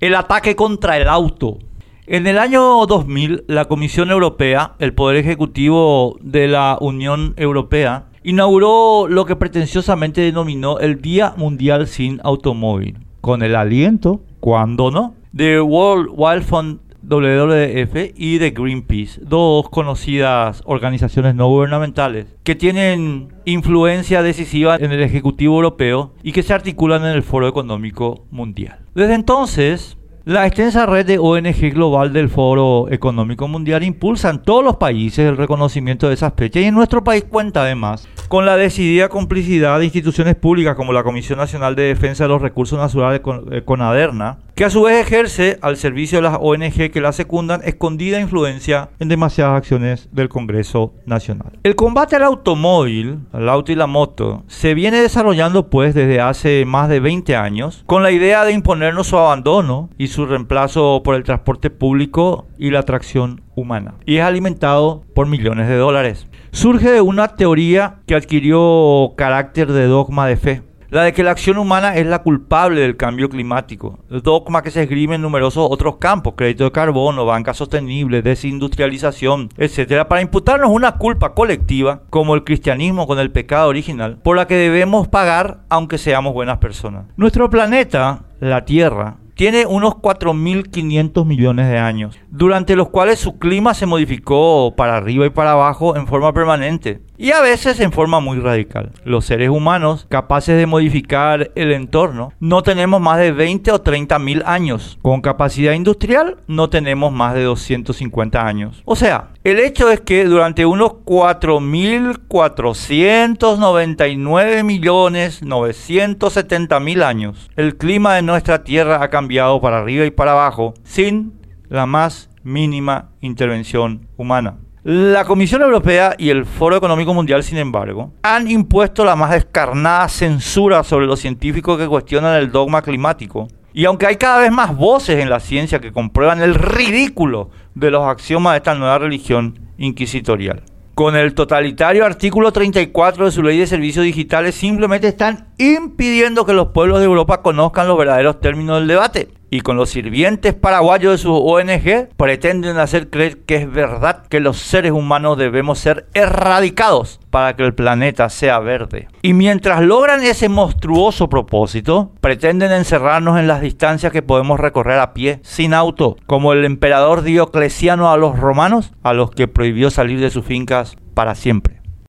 el ataque contra el auto. En el año 2000, la Comisión Europea, el Poder Ejecutivo de la Unión Europea, inauguró lo que pretenciosamente denominó el Día Mundial sin Automóvil, con el aliento, cuando no, de World Wildlife Fund WWF y de Greenpeace, dos conocidas organizaciones no gubernamentales que tienen influencia decisiva en el Ejecutivo Europeo y que se articulan en el Foro Económico Mundial. Desde entonces, la extensa red de ONG global del Foro Económico Mundial impulsa en todos los países el reconocimiento de esas fechas y en nuestro país cuenta además con la decidida complicidad de instituciones públicas como la Comisión Nacional de Defensa de los Recursos Naturales eh, Conaderna, que a su vez ejerce al servicio de las ONG que la secundan escondida influencia en demasiadas acciones del Congreso Nacional. El combate al automóvil, al auto y la moto, se viene desarrollando pues desde hace más de 20 años con la idea de imponernos su abandono y su reemplazo por el transporte público y la tracción humana. Y es alimentado por millones de dólares. Surge de una teoría que adquirió carácter de dogma de fe la de que la acción humana es la culpable del cambio climático. Dogma que se esgrime en numerosos otros campos, crédito de carbono, banca sostenible, desindustrialización, etcétera, para imputarnos una culpa colectiva, como el cristianismo con el pecado original, por la que debemos pagar aunque seamos buenas personas. Nuestro planeta, la Tierra, tiene unos 4.500 millones de años, durante los cuales su clima se modificó para arriba y para abajo en forma permanente y a veces en forma muy radical. Los seres humanos capaces de modificar el entorno no tenemos más de 20 o 30 mil años. Con capacidad industrial no tenemos más de 250 años. O sea, el hecho es que durante unos 4.499 millones 970 mil años, el clima de nuestra Tierra ha cambiado para arriba y para abajo sin la más mínima intervención humana. La Comisión Europea y el Foro Económico Mundial, sin embargo, han impuesto la más descarnada censura sobre los científicos que cuestionan el dogma climático. Y aunque hay cada vez más voces en la ciencia que comprueban el ridículo de los axiomas de esta nueva religión inquisitorial, con el totalitario artículo 34 de su ley de servicios digitales simplemente están impidiendo que los pueblos de Europa conozcan los verdaderos términos del debate y con los sirvientes paraguayos de su ONG pretenden hacer creer que es verdad que los seres humanos debemos ser erradicados para que el planeta sea verde. Y mientras logran ese monstruoso propósito, pretenden encerrarnos en las distancias que podemos recorrer a pie, sin auto, como el emperador Diocleciano a los romanos, a los que prohibió salir de sus fincas para siempre.